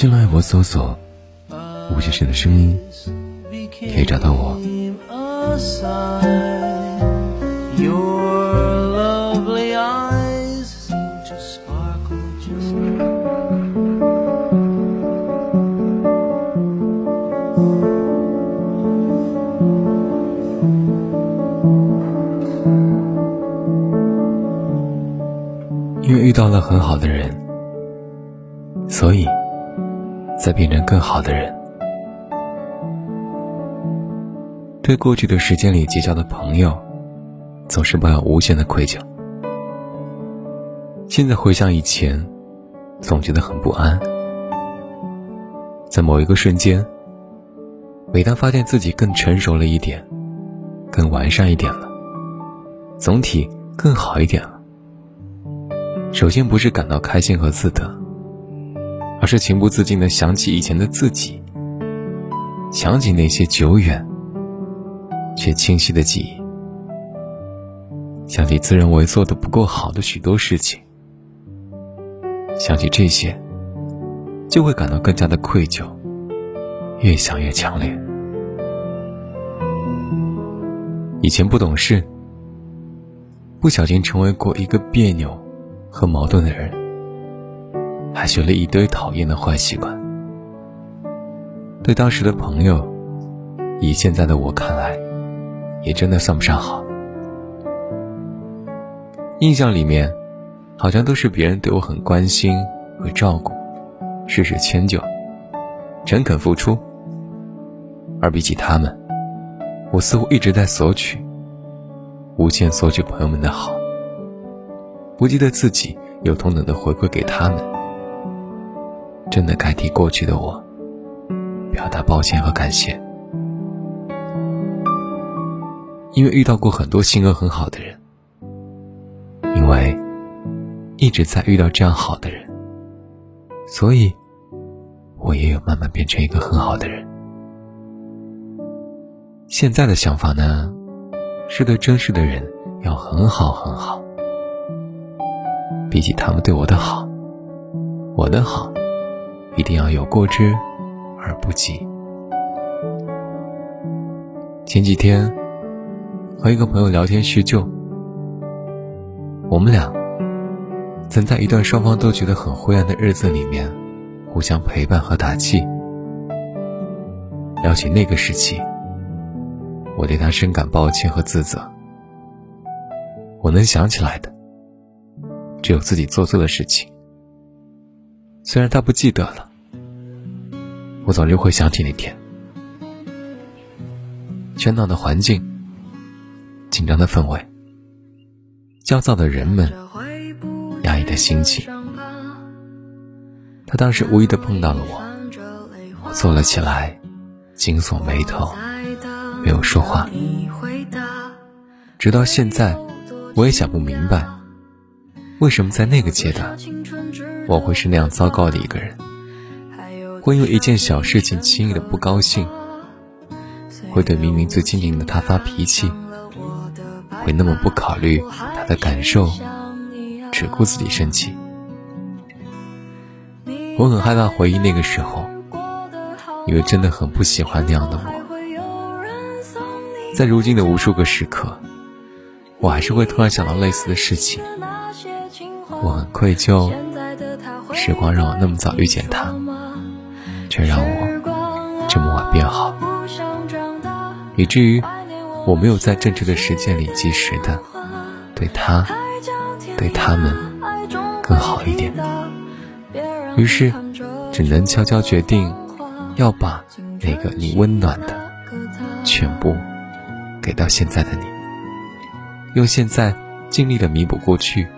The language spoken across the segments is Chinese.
新浪微博搜索“吴先生的声音”，可以找到我。“因为遇到了很好的人，所以才变成更好的人。”对过去的时间里结交的朋友，总是抱有无限的愧疚。现在回想以前，总觉得很不安。在某一个瞬间，每当发现自己更成熟了一点，更完善一点了，总体更好一点了，首先不是感到开心和自得，而是情不自禁的想起以前的自己，想起那些久远却清晰的记忆，想起自认为做的不够好的许多事情，想起这些，就会感到更加的愧疚，越想越强烈。以前不懂事，不小心成为过一个别扭和矛盾的人，还学了一堆讨厌的坏习惯。对当时的朋友，以现在的我看来，也真的算不上好。印象里面，好像都是别人对我很关心、和照顾、事事迁就、诚恳付出，而比起他们，我似乎一直在索取，无限索取朋友们的好，不记得自己有同等的回馈给他们。真的该替过去的我，表达抱歉和感谢。因为遇到过很多性格很好的人，因为一直在遇到这样好的人，所以我也有慢慢变成一个很好的人。现在的想法呢，是对真实的人要很好很好，比起他们对我的好，我的好一定要有过之而不及。前几天。和一个朋友聊天叙旧，我们俩曾在一段双方都觉得很灰暗的日子里面，互相陪伴和打气。聊起那个时期，我对他深感抱歉和自责。我能想起来的，只有自己做错的事情。虽然他不记得了，我总是会想起那天，喧闹的环境。紧张的氛围，焦躁的人们，压抑的心情。他当时无意的碰到了我，我坐了起来，紧锁眉头，没有说话。直到现在，我也想不明白，为什么在那个阶段，我会是那样糟糕的一个人，会因为一件小事情轻易的不高兴，会对明明最亲近的他发脾气。会那么不考虑他的感受，只顾自己生气。我很害怕回忆那个时候，因为真的很不喜欢那样的我。在如今的无数个时刻，我还是会突然想到类似的事情。我很愧疚，时光让我那么早遇见他，却让我这么晚变好，以至于。我没有在正确的时间里及时的对他、对他们更好一点，于是只能悄悄决定要把那个你温暖的全部给到现在的你，用现在尽力的弥补过去，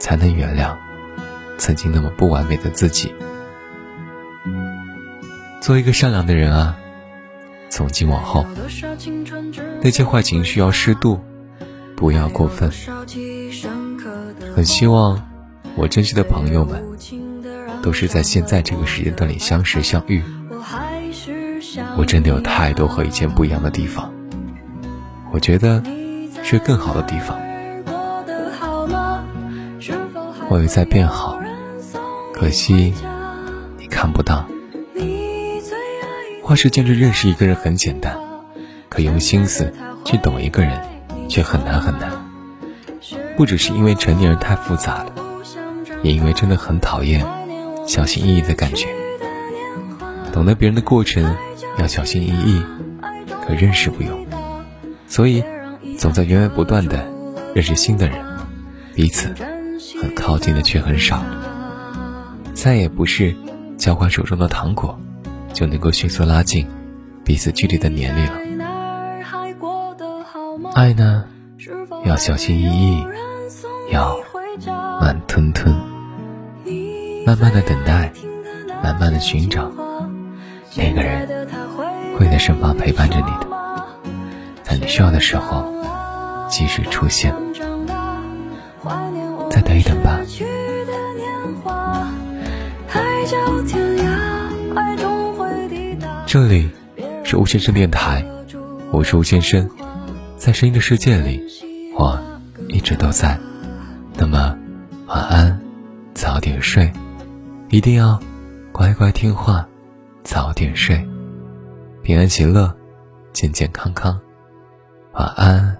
才能原谅曾经那么不完美的自己。做一个善良的人啊！从今往后，那些坏情绪要适度，不要过分。很希望我珍惜的朋友们，都是在现在这个时间段里相识相遇。我真的有太多和以前不一样的地方，我觉得是更好的地方。我也在变好，可惜你看不到。花时间去认识一个人很简单，可用心思去懂一个人却很难很难。不只是因为成年人太复杂了，也因为真的很讨厌小心翼翼的感觉。懂得别人的过程要小心翼翼，可认识不用。所以总在源源不断的认识新的人，彼此很靠近的却很少。再也不是交换手中的糖果。就能够迅速拉近彼此距离的年龄了。爱呢，要小心翼翼，要慢吞吞，慢慢的等待，慢慢的寻找那个人，会在身旁陪伴着你的，在你需要的时候及时出现。再等一等吧。这里是吴先生电台，我是吴先生，在声音的世界里，我一直都在。那么，晚安，早点睡，一定要乖乖听话，早点睡，平安喜乐，健健康康，晚安。